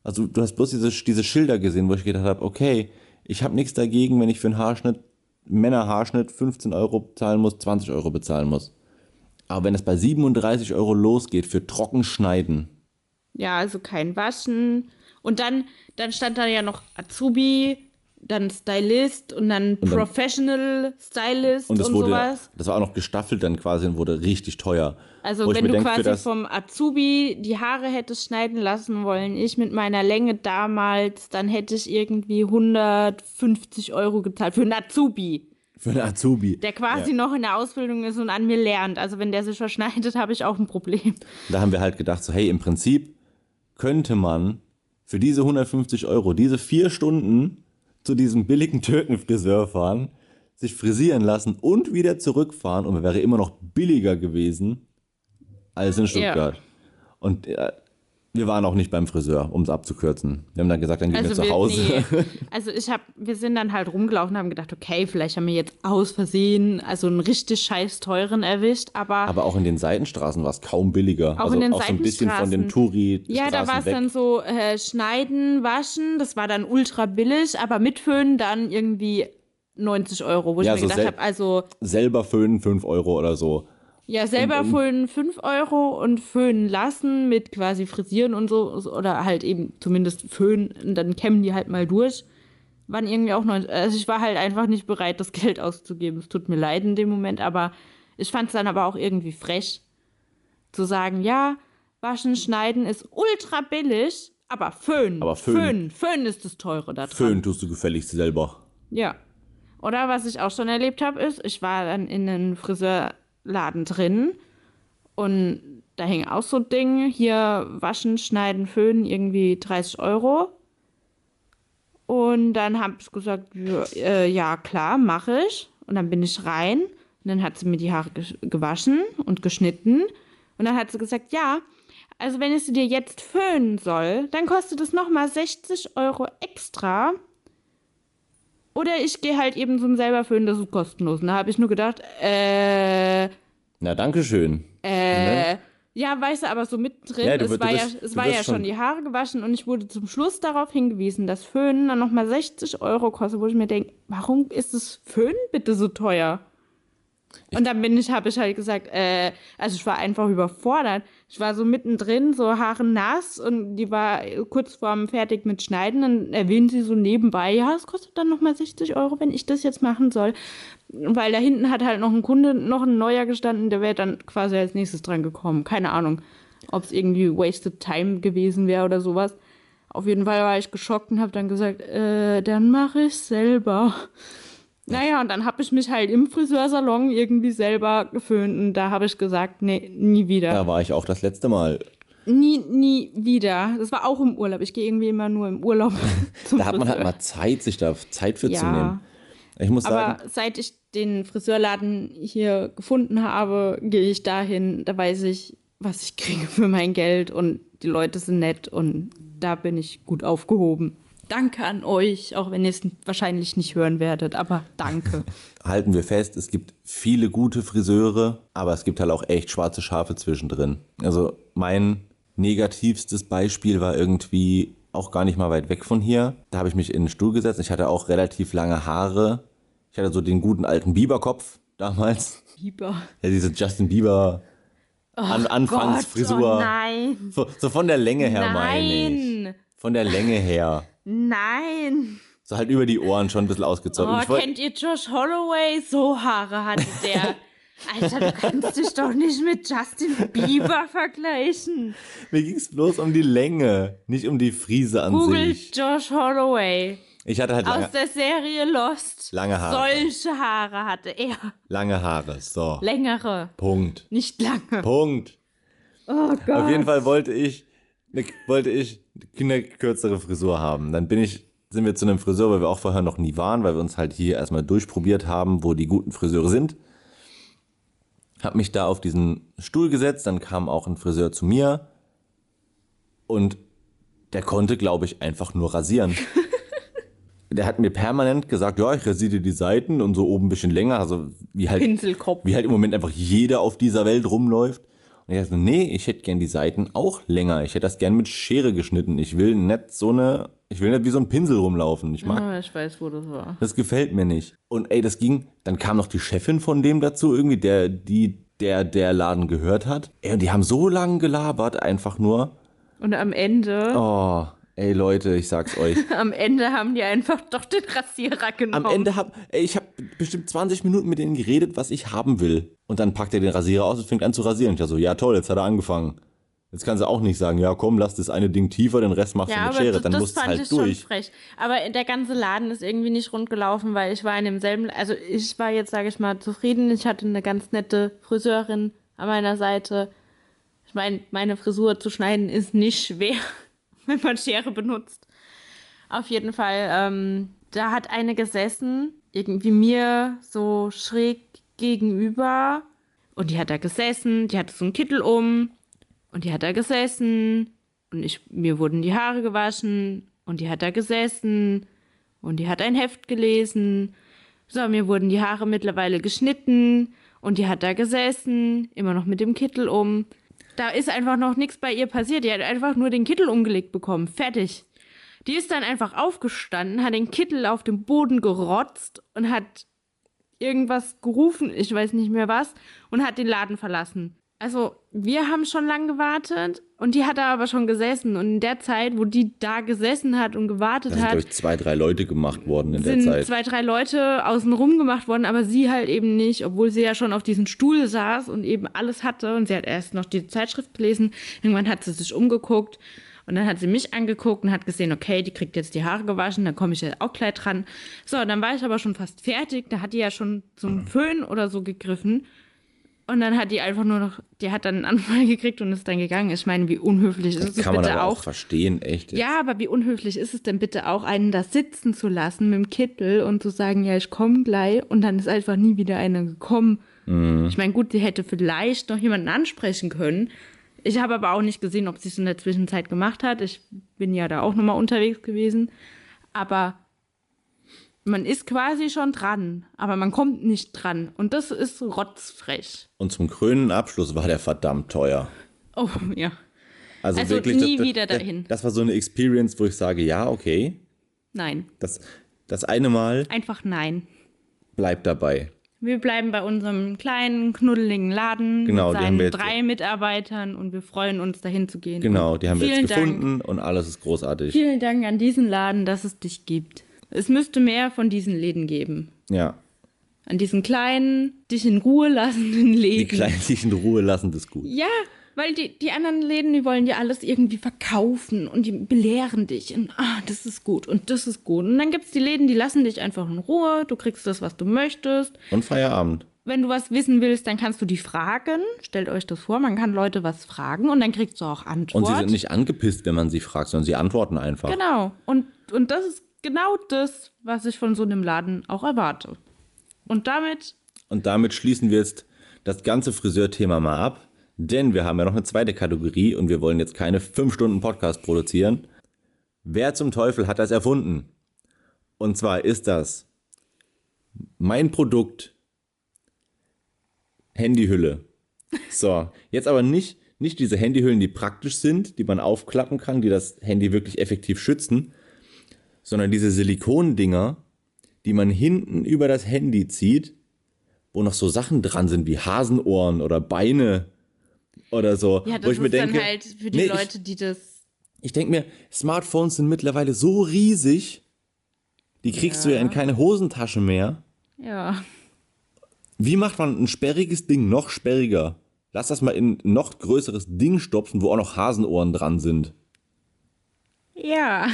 Also du hast bloß diese, diese Schilder gesehen, wo ich gedacht habe, okay, ich habe nichts dagegen, wenn ich für einen Haarschnitt, Männerhaarschnitt 15 Euro bezahlen muss, 20 Euro bezahlen muss. Aber wenn es bei 37 Euro losgeht für Trockenschneiden, ja, also kein Waschen. Und dann, dann stand da ja noch Azubi, dann Stylist und dann dann- Professional Stylist und und, das wurde, sowas. das war auch noch gestaffelt dann quasi und wurde richtig teuer. Also Wo wenn du denk, quasi vom Azubi die Haare hättest schneiden lassen wollen, ich mit meiner Länge damals, dann hätte ich irgendwie 150 Euro gezahlt für einen Azubi, Für einen Azubi. der quasi noch in der Ausbildung ist und an mir lernt. Also wenn der sich verschneidet, [LAUGHS] habe ich auch ein Problem. Da haben wir halt gedacht, so, hey, im Prinzip könnte man für diese 150 Euro, diese vier Stunden zu diesem billigen Türkenfriseur fahren, sich frisieren lassen und wieder zurückfahren und wäre immer noch billiger gewesen als in Stuttgart. Und äh, wir waren auch nicht beim Friseur, um es abzukürzen. Wir haben dann gesagt, dann gehen wir zu Hause. nee. [LAUGHS] also ich habe, wir sind dann halt rumgelaufen und haben gedacht, okay, vielleicht haben wir jetzt aus Versehen also einen richtig scheiß teuren erwischt, aber, Aber auch in den Seitenstraßen war es kaum billiger. Auch also in den auch so ein bisschen von den Seitenstraßen. touri ja, da war es dann so äh, schneiden, waschen, das war dann ultra billig, aber mit Föhn dann irgendwie 90 Euro, wo Ja, ich so mir gedacht sel- habe, also Selber föhnen 5 Euro oder so. Ja, selber föhnen 5 Euro und föhnen lassen mit quasi frisieren und so, oder halt eben zumindest föhnen und dann kämmen die halt mal durch. Waren irgendwie auch 90, also ich war halt einfach nicht bereit, das [LAUGHS] Geld auszugeben. Es tut mir leid in dem Moment, aber ich fand es dann aber auch irgendwie frech zu sagen, ja, waschen, schneiden ist ultra billig, aber föhnen, Aber Föhn- föhnen, föhnen ist das teure da dran. Föhnen tust du gefälligst selber. Ja. Oder was ich auch schon erlebt habe, ist, ich war dann in einem Friseurladen drin und da hing auch so Dinge, hier waschen, schneiden, föhnen, irgendwie 30 Euro. Und dann habe ich gesagt, ja, äh, ja klar, mache ich. Und dann bin ich rein und dann hat sie mir die Haare gewaschen und geschnitten. Und dann hat sie gesagt, ja, also wenn ich sie dir jetzt föhnen soll, dann kostet es nochmal 60 Euro extra. Oder ich gehe halt eben zum selber föhnen, das ist kostenlos. Und da habe ich nur gedacht, äh, Na, danke schön. äh, ja, weißt du, aber so mittendrin, Ja, du es war, du ja, es war ja schon schon- die Haare gewaschen und ich wurde zum Schluss darauf hingewiesen, dass Föhnen dann nochmal 60 Euro kostet, wo ich mir denke, warum ist das Föhnen bitte so teuer? Und dann bin ich, habe ich halt gesagt, äh, also ich war einfach überfordert. Ich war so mittendrin, so Haare nass und die war kurz vorm fertig mit Schneiden. Dann erwähnt sie so nebenbei, ja, es kostet dann nochmal 60 Euro, wenn ich das jetzt machen soll. Weil da hinten hat halt noch ein Kunde, noch ein neuer gestanden, der wäre dann quasi als nächstes dran gekommen. Keine Ahnung, ob es irgendwie wasted time gewesen wäre oder sowas. Auf jeden Fall war ich geschockt und habe dann gesagt, äh, dann mache ich selber. Naja, und dann habe ich mich halt im Friseursalon irgendwie selber geföhnt und da habe ich gesagt, nee, nie wieder. Da war ich auch das letzte Mal. Nie, nie wieder. Das war auch im Urlaub. Ich gehe irgendwie immer nur im Urlaub [LAUGHS] Da hat man halt mal Zeit, sich da Zeit für zu Ja. nehmen. Ich muss sagen, Aber seit ich den Friseurladen hier gefunden habe, gehe ich dahin. Da weiß ich, was ich kriege für mein Geld und die Leute sind nett und da bin ich gut aufgehoben. Danke an euch, auch wenn ihr es wahrscheinlich nicht hören werdet, aber danke. [LAUGHS] halten wir fest, es gibt viele gute Friseure, aber es gibt halt auch echt schwarze Schafe zwischendrin. Also mein negativstes Beispiel war irgendwie auch gar nicht mal weit weg von hier. Da habe ich mich in den Stuhl gesetzt. Ich hatte auch relativ lange Haare. Ich hatte so den guten alten Biberkopf damals. Lieber. Ja, diese Justin Bieber An Anfangsfrisur. Oh nein. so, so von der Länge her meine ich. Nein. Von der Länge her. Nein. So halt über die Ohren schon ein bisschen ausgezogen. Oh, wollt- kennt ihr Josh Holloway? So Haare hatte der. Alter, du kannst dich doch nicht mit Justin Bieber vergleichen. Mir ging es bloß um die Länge, nicht um die Frise an Google sich. Josh Holloway Ich hatte halt lange, aus der Serie Lost. Lange Haare. Solche Haare hatte er. lange Haare. So. Längere, Punkt. nicht lange. Punkt. Oh Gott. Auf jeden Fall wollte ich, wollte ich eine kürzere Frisur haben. Dann bin ich, sind wir zu einem Friseur, weil wir auch vorher noch nie waren, weil wir uns halt hier erstmal durchprobiert haben, wo die guten Friseure sind. Hab mich da auf diesen Stuhl gesetzt, dann kam auch ein Friseur zu mir und der konnte, glaube ich, einfach nur rasieren. [LAUGHS] der hat mir permanent gesagt, ja, ich rasiere die Seiten und so oben ein bisschen länger, also wie halt Pinselkopf. wie halt im Moment einfach jeder auf dieser Welt rumläuft. Und ich dachte, nee, ich hätte gern die Seiten auch länger. Ich hätte das gern mit Schere geschnitten. Ich will nicht so eine, ich will nicht wie so ein Pinsel rumlaufen. Ich mag, Ah, ich weiß, wo das war. das gefällt mir nicht. Und ey, das ging, dann kam noch die Chefin von dem dazu irgendwie, der, die, der, der Laden gehört hat. Ey, und die haben so lange gelabert, einfach nur. Und am Ende, Oh, ey Leute, ich sag's euch. [LAUGHS] am Ende haben die einfach doch den Rasierer genommen. Am Ende hab, ey, ich habe bestimmt 20 Minuten mit denen geredet, was ich haben will. Und dann packt er den Rasierer aus und fängt an zu rasieren. Ich dachte so, ja toll, jetzt hat er angefangen. Jetzt kannst du auch nicht sagen, ja komm, lass das eine Ding tiefer, den Rest machst Ja, du mit Schere. Dann das musst du fand halt ich schon durch. frech. Aber der ganze Laden ist irgendwie nicht rund gelaufen, weil ich war in demselben, also ich war jetzt, sage ich mal, zufrieden. Ich hatte eine ganz nette Friseurin an meiner Seite. Ich meine, meine Frisur zu schneiden ist nicht schwer, [LAUGHS] wenn man Schere benutzt. Auf jeden Fall, ähm, da hat eine gesessen, irgendwie mir so schräg gegenüber. Und die hat da gesessen, die hatte so einen Kittel um. Und die hat da gesessen. Und ich, mir wurden die Haare gewaschen. Und die hat da gesessen. Und die hat ein Heft gelesen. So, mir wurden die Haare mittlerweile geschnitten. Und die hat da gesessen. Immer noch mit dem Kittel um. Da ist einfach noch nichts bei ihr passiert. Die hat einfach nur den Kittel umgelegt bekommen. Fertig. Die ist dann einfach aufgestanden, hat den Kittel auf dem Boden gerotzt und hat irgendwas gerufen, ich weiß nicht mehr was, und hat den Laden verlassen. Also, wir haben schon lange gewartet und die hat da aber schon gesessen. Und in der Zeit, wo die da gesessen hat und gewartet Da sind, hat, ich, zwei, drei Leute gemacht worden in der sind Zeit. zwei, drei Leute außen rum gemacht worden, aber sie halt eben nicht, obwohl sie ja schon auf diesem Stuhl saß und eben alles hatte und sie hat erst noch die Zeitschrift gelesen. Irgendwann hat sie sich umgeguckt und dann hat sie mich angeguckt und hat gesehen, okay, die kriegt jetzt die Haare gewaschen, dann komme ich ja auch gleich dran. So, dann war ich aber schon fast fertig, da hat die ja schon zum Föhn oder so gegriffen. Und dann hat die einfach nur noch, die hat dann einen Anfall [LAUGHS] gekriegt und ist dann gegangen. Ich meine, wie unhöflich ist es Kann man bitte aber auch, auch verstehen, echt. ja, aber wie unhöflich ist es denn bitte auch, einen da sitzen zu lassen mit dem Kittel und zu sagen, ja, ich komme gleich und dann ist einfach nie wieder einer gekommen. Ich meine, gut, sie hätte vielleicht noch jemanden ansprechen können. Ich habe aber auch nicht gesehen, ob sie es in der Zwischenzeit gemacht hat. Ich bin ja da auch nochmal unterwegs gewesen. Aber man ist quasi schon dran, aber man kommt nicht dran. Und das ist rotzfrech. Und zum krönenden Abschluss war der verdammt teuer. Oh, ja. Also, Also wirklich, nie das, wieder das, dahin. Das war so eine Experience, wo ich sage, ja, okay, Nein. das, das eine Mal Einfach nein. bleibt dabei. Wir bleiben bei unserem kleinen, knuddeligen Laden Genau, mit die haben seinen wir jetzt- drei Mitarbeitern und wir freuen uns, dahin zu gehen. Genau, die haben wir jetzt Dank. gefunden und alles ist großartig. Vielen Dank an diesen Laden, dass es dich gibt. Es müsste mehr von diesen Läden geben. Ja, An diesen kleinen, dich in Ruhe lassenden die Läden. Kleinen sich in Ruhe lassen, das ist gut. Ja, weil die, die anderen Läden, die wollen dir alles irgendwie verkaufen und die belehren dich. Und ah, das ist gut und das ist gut. Und dann gibt es die Läden, die lassen dich einfach in Ruhe. Du kriegst das, was du möchtest. Und Feierabend. Wenn du was wissen willst, dann kannst du die fragen. Stellt euch das vor, man kann Leute was fragen und dann kriegst du auch Antwort. Und sie sind nicht angepisst, wenn man sie fragt, sondern sie antworten einfach. Genau. Und, und das ist genau das, was ich von so einem Laden auch erwarte. Und damit, Und damit schließen wir jetzt das ganze Friseurthema mal ab, denn wir haben ja noch eine zweite Kategorie und wir wollen jetzt keine 5 Stunden Podcast produzieren. Wer zum Teufel hat das erfunden? Und zwar ist das mein Produkt Handyhülle. So, jetzt aber nicht, nicht diese Handyhüllen, die praktisch sind, die man aufklappen kann, die das Handy wirklich effektiv schützen, sondern diese Silikondinger, die man hinten über das Handy zieht, wo noch so Sachen dran sind wie Hasenohren oder Beine oder so. ja, wo das ich mir ist denke, dann halt für die nee, Leute, die das. Ich, ich denke mir, Smartphones sind mittlerweile so riesig, die kriegst du ja in keine Hosentasche mehr. Ja. Wie macht man ein sperriges Ding noch sperriger? Lass das mal in ein noch größeres Ding stopfen, wo auch noch Hasenohren dran sind. Ja.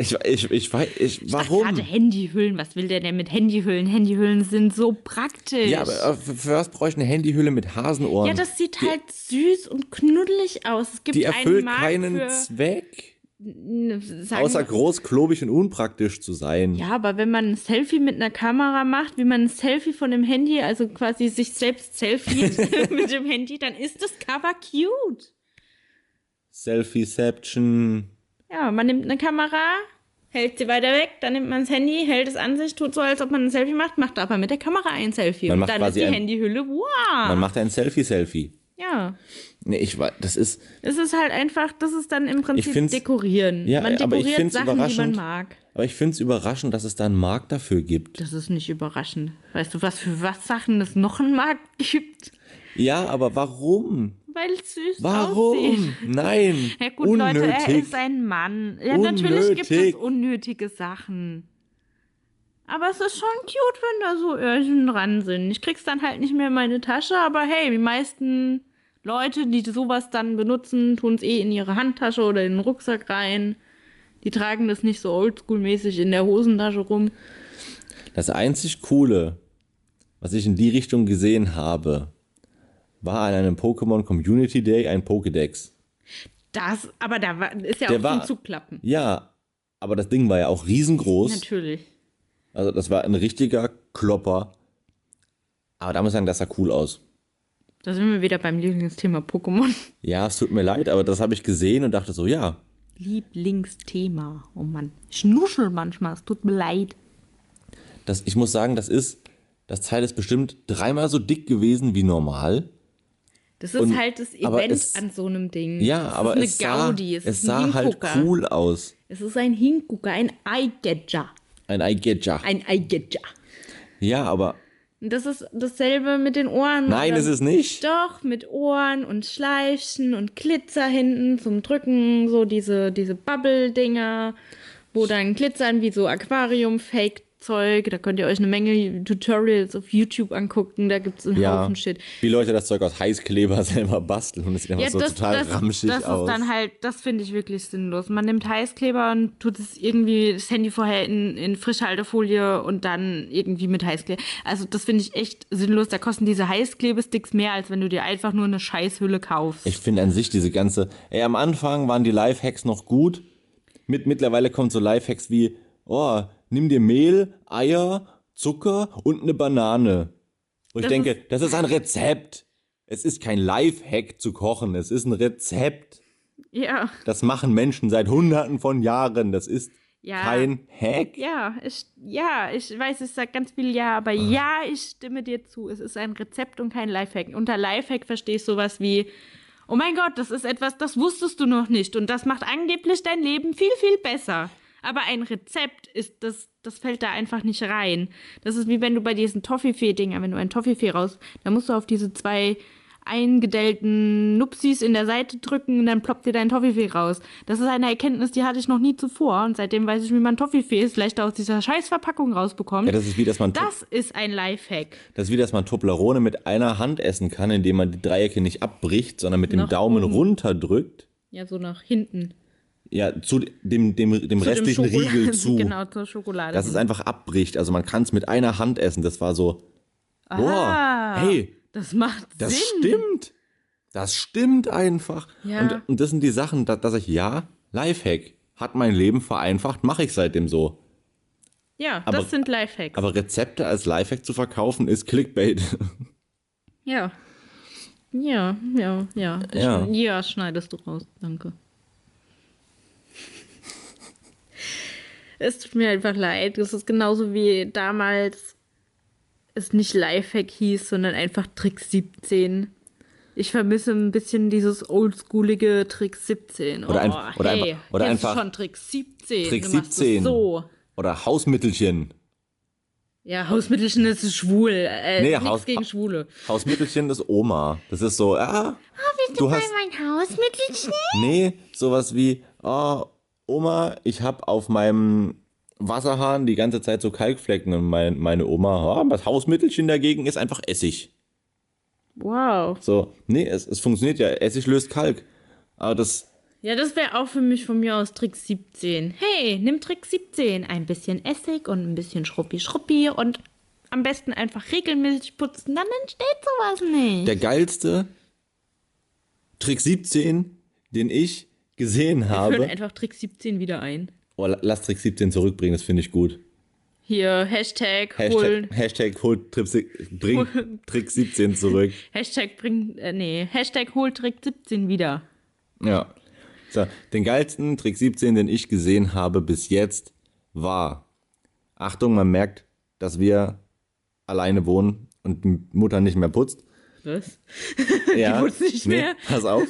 Ich, ich, ich weiß, ich, Ach, warum? Gerade Handyhüllen, was will der denn mit Handyhüllen? Handyhüllen sind so praktisch. Ja, aber äh, für, für was brauche ich eine Handyhülle mit Hasenohren? Ja, das sieht halt süß und knuddelig aus. Es gibt die erfüllt keinen für, Zweck, sagen, außer groß, klobig und unpraktisch zu sein. Ja, aber wenn man ein Selfie mit einer Kamera macht, wie man ein Selfie von dem Handy, also quasi sich selbst selfiet [LAUGHS] [LAUGHS] mit dem Handy, dann ist das Cover cute. Selfieception. Ja, man nimmt eine Kamera, hält sie weiter weg, dann nimmt man das Handy, hält es an sich, tut so, als ob man ein Selfie macht, macht aber mit der Kamera ein Selfie. Man und dann ist die ein- Handyhülle, wow. Man macht ein Selfie-Selfie. ja. Nee, ich weiß, das ist, Es ist halt einfach, das ist dann im Prinzip dekorieren. Ja, man aber ich dekoriert find's Sachen, die man überraschend. mag. aber ich finde es überraschend, dass es da einen Markt dafür gibt. Das ist nicht überraschend. Weißt du, was für was Sachen es noch einen Markt gibt? Ja, aber warum? Weil es süß aussieht. Warum? Nein. [LAUGHS] Ja gut, Unnötig. Leute, er ist ein Mann. Ja, natürlich gibt es Unnötig. unnötige Sachen. Aber es ist schon cute, wenn da so Öhrchen dran sind. Ich krieg's dann halt nicht mehr in meine Tasche, aber hey, die meisten Leute, die sowas dann benutzen, tun es eh in ihre Handtasche oder in den Rucksack rein. Die tragen das nicht so oldschool-mäßig in der Hosentasche rum. Das einzig Coole, was ich in die Richtung gesehen habe, war an einem Pokémon Community Day ein Pokédex. Das, aber da war, ist ja Der auch war- zum Zuklappen. Ja, aber das Ding war ja auch riesengroß. Natürlich. Also das war ein richtiger Klopper. Aber da muss ich sagen, das sah cool aus. Da sind wir wieder beim Lieblingsthema Pokémon. [LAUGHS] Ja, es tut mir leid, aber das habe ich gesehen und dachte so, ja, Lieblingsthema. Oh Mann. Ich nuschel manchmal, es tut mir leid. das, ich muss sagen, das ist, das Teil ist bestimmt dreimal so dick gewesen wie normal. Das ist Und- halt das Event es- an so einem Ding. Ja, es aber ist eine es sah, Gaudi, es, es ist sah ein halt Hingucker. cool aus. Es ist ein Hingucker, ein Eyecatcher. Ein Eyecatcher. Ein Eyecatcher. Ja, aber Und das ist dasselbe mit den Ohren. nein, ist es nicht. Doch, mit Ohren und Schleifchen und Glitzer hinten zum Drücken, so diese, diese Bubble-Dinger, wo dann glitzern wie so Aquarium-Fake-Zeug. Da könnt ihr euch eine Menge Tutorials auf YouTube angucken, da gibt es einen Ja, Haufen Shit. wie Leute das Zeug aus Heißkleber [LAUGHS] selber basteln und es sieht einfach so total ramschig das aus. ist dann halt, das finde ich wirklich sinnlos. Man nimmt Heißkleber und tut es irgendwie, das Handy vorher in, in Frischhaltefolie und dann irgendwie mit Heißkleber. Also das finde ich echt sinnlos. Da kosten diese Heißklebesticks mehr, als wenn du dir einfach nur eine Scheißhülle kaufst. Ich finde an sich diese ganze, ey, am Anfang waren die Lifehacks noch gut. Mit, mittlerweile kommt so Lifehacks wie, oh, nimm dir Mehl, Eier, Zucker und eine Banane. Wo ich Das denke, das ist ein Rezept. Es ist kein Lifehack zu kochen, es ist ein Rezept. Ja. Das machen Menschen seit hunderten von Jahren. Das ist Ja. kein Hack. Ja, ich, ja, ich weiß, ich sag ganz viel Ja, aber ja, ich stimme dir zu. Es ist ein Rezept und kein Lifehack. Unter Lifehack verstehe ich sowas wie, oh mein Gott, das ist etwas, das wusstest du noch nicht und das macht angeblich dein Leben viel, viel besser. Aber ein Rezept ist, das, das fällt da einfach nicht rein. Das ist wie wenn du bei diesen Toffifee-Dinger, wenn du ein Toffifee raus, dann musst du auf diese zwei eingedellten Nupsis in der Seite drücken und dann ploppt dir dein Toffifee raus. Das ist eine Erkenntnis, die hatte ich noch nie zuvor und seitdem weiß ich, wie man Toffifees leichter aus dieser Scheißverpackung rausbekommt. Ja, das ist wie, dass man, das ist ein Lifehack. das ist wie, dass man Toblerone mit einer Hand essen kann, indem man die Dreiecke nicht abbricht, sondern mit dem Nach Daumen oben. runterdrückt. Ja, so nach hinten. Ja, zu dem, dem, dem Zu dem restlichen Schokolade- Riegel [LAUGHS] zu. Genau, zur Schokolade. Dass es einfach abbricht. Also man kann es mit einer Hand essen. Das war so, boah, Ah, hey, Das macht das Sinn. stimmt. Das stimmt einfach. Ja. Und, und das sind die Sachen, da, dass ich, ja, Lifehack, hat mein Leben vereinfacht, mache ich seitdem so. Ja, Aber- das sind Lifehacks. Aber Rezepte als Lifehack zu verkaufen, ist Clickbait. ja. Ja, ja, ja. Ja. Ja, schneidest du raus. Danke. Es tut mir einfach leid. Das ist genauso wie damals es nicht Lifehack hieß, sondern einfach Trick 17. Ich vermisse ein bisschen dieses oldschoolige Trick 17. Oder ein- oh, oder hey, einfach- oder jetzt einfach schon Trick 17. Trick du machst es 17. So. Oder Hausmittelchen. Ja, Hausmittelchen ist schwul. Äh, Nee, nichts Haus- gegen Schwule. Hausmittelchen ist Oma. Das ist so, ah, du hast, mein Hausmittelchen? nee, sowas wie, oh, Oma, ich habe auf meinem Wasserhahn die ganze Zeit so Kalkflecken und mein, meine Oma, das Hausmittelchen dagegen ist einfach Essig. Wow. So, nee, es, es funktioniert ja, Essig löst Kalk. Aber das, Ja, das wäre auch für mich von mir aus Trick 17. Hey, nimm Trick 17. Ein bisschen Essig und ein bisschen Schruppi-Schruppi und am besten einfach regelmäßig putzen, dann entsteht sowas nicht. der geilste Trick 17, den ich gesehen Führen habe. einfach Trick 17 wieder ein. Oh, lass Trick 17 zurückbringen, das finde ich gut. Hier, Hashtag. Hashtag, Hashtag holt Trick, si- bring [LAUGHS] Trick 17 zurück. [LAUGHS] Hashtag bring, äh, nee, Hashtag hol Trick 17 wieder. Ja. So, den geilsten Trick 17, den ich gesehen habe bis jetzt, war. Achtung, man merkt, dass wir alleine wohnen und die Mutter nicht mehr putzt. Was? [LAUGHS] Ja, putzt nicht mehr. Pass auf.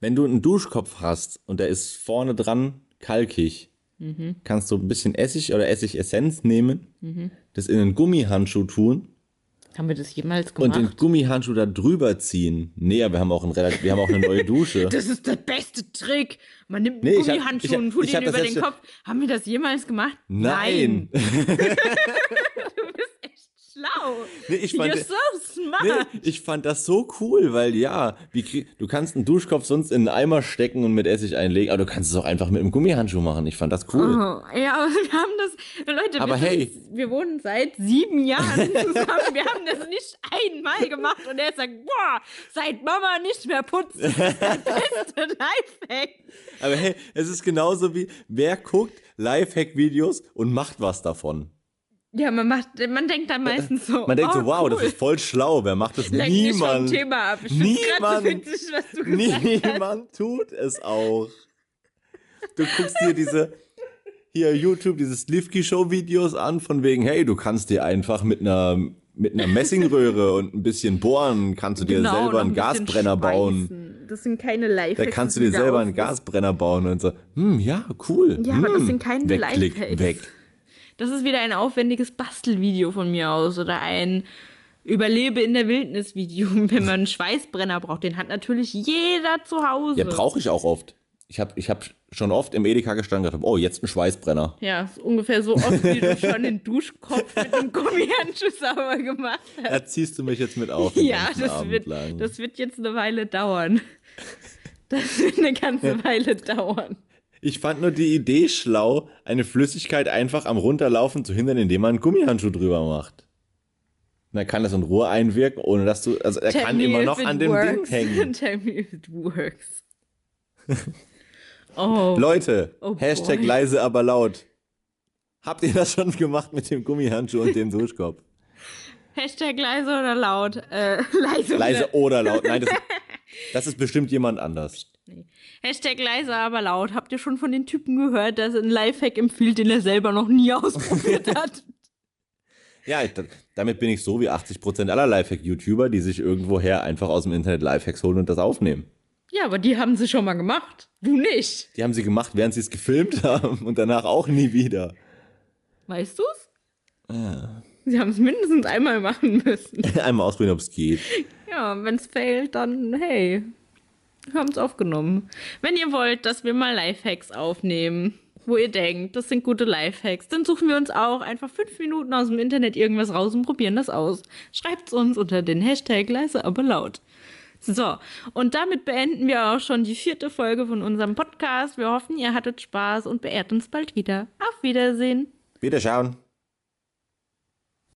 Wenn du einen Duschkopf hast und der ist vorne dran kalkig, Mhm. kannst du ein bisschen Essig oder Essigessenz nehmen, Mhm. das in einen Gummihandschuh tun Haben wir das jemals und gemacht? den Gummihandschuh da drüber ziehen. Nee, aber wir haben auch, ein relativ, wir haben auch eine neue Dusche. [LAUGHS] Das ist der beste Trick. Man nimmt Nee, einen hab- Gummihandschuh hab- und tut ihn über den Kopf. Haben wir das jemals gemacht? Nein. echt [LAUGHS] schlau. Nee, ich fand, You're so smart. nee, ich fand das so cool, weil ja, wie, du kannst einen Duschkopf sonst in einen Eimer stecken und mit Essig einlegen, aber du kannst es auch einfach mit einem Gummihandschuh machen. Ich fand das cool. Oh, ja, aber wir haben das, Leute, Aber wir, hey. sind, wir wohnen seit sieben Jahren [LAUGHS] zusammen. Wir haben das nicht einmal gemacht und er sagt, boah, seit Mama nicht mehr putzt, das [LAUGHS] beste Lifehack. Aber hey, es ist genauso wie, wer guckt Lifehack-Videos und macht was davon? Ja, man macht, man denkt dann meistens so, Man denkt oh, so, wow, cool. das ist voll schlau. Wer macht das? Lenk nicht vom Niemand. Thema ab. Ich Niemand. witzig, was du gesagt hast. Niemand tut es auch. Du guckst dir diese hier YouTube, diese Slivki Show Videos an von wegen, hey, du kannst dir einfach mit einer mit einer Messingröhre und ein bisschen bohren, kannst du dir Genau, selber einen ein Gasbrenner bauen. Das sind keine Lifehacks. Da kannst du dir selber einen Gasbrenner bauen und so, hm, ja, cool. Ja, aber das hm, sind keine Wegklick, Lifehacks. weg. Das ist wieder ein aufwendiges Bastelvideo von mir aus oder ein Überlebe in der Wildnis Video, [LAUGHS] wenn man einen Schweißbrenner braucht. Den hat natürlich jeder zu Hause. Ja, brauche ich auch oft. Ich habe ich hab schon oft im Edeka gestanden und gedacht, oh, jetzt ein Schweißbrenner. Ja, ist ungefähr so oft, wie du schon den Duschkopf mit dem Gummihandschuh sauber gemacht hast. Da ziehst du mich jetzt mit auf. den Ja, das Abend wird, lang. das wird jetzt eine Weile dauern. Das wird eine ganze [LAUGHS] Weile dauern. Ich fand nur die Idee schlau, eine Flüssigkeit einfach am Runterlaufen zu hindern, indem man einen Gummihandschuh drüber macht. Dann kann das in Ruhe einwirken, ohne dass du, also er Tell kann me immer noch an dem works. Ding hängen. [LAUGHS] Tell me if it works. Oh, Leute, Oh Hashtag boy. leise, aber laut. Habt ihr das schon gemacht mit dem Gummihandschuh und dem Duschkopf? Hashtag leise oder laut? Äh, [LAUGHS] leise. Leise oder laut. Nein, das, das ist bestimmt jemand anders. Nee. Hashtag leise, aber laut. Habt ihr schon von den Typen gehört, dass er einen Lifehack empfiehlt, den er selber noch nie [LAUGHS] ausprobiert [LAUGHS] hat? Ja, ich, damit bin ich so wie 80% aller Lifehack-YouTuber, die sich irgendwoher einfach aus dem Internet Lifehacks holen und das aufnehmen. Ja, aber die haben sie schon mal gemacht. Du nicht. Die haben sie gemacht, während sie es gefilmt [LAUGHS] haben und danach auch nie wieder. Weißt du's? Ja. Sie haben es mindestens einmal machen müssen. einmal ausprobieren, ob es geht. Ja, wenn es fehlt, dann hey, haben es aufgenommen. Wenn ihr wollt, dass wir mal Lifehacks aufnehmen, wo ihr denkt, das sind gute Lifehacks, dann suchen wir uns auch einfach fünf Minuten aus dem Internet irgendwas raus und probieren das aus. Schreibt es uns unter den Hashtag leise, aber laut. So, und damit beenden wir auch schon die vierte Folge von unserem Podcast. Wir hoffen, ihr hattet Spaß und beehrt uns bald wieder. Auf Wiedersehen. Wiederschauen.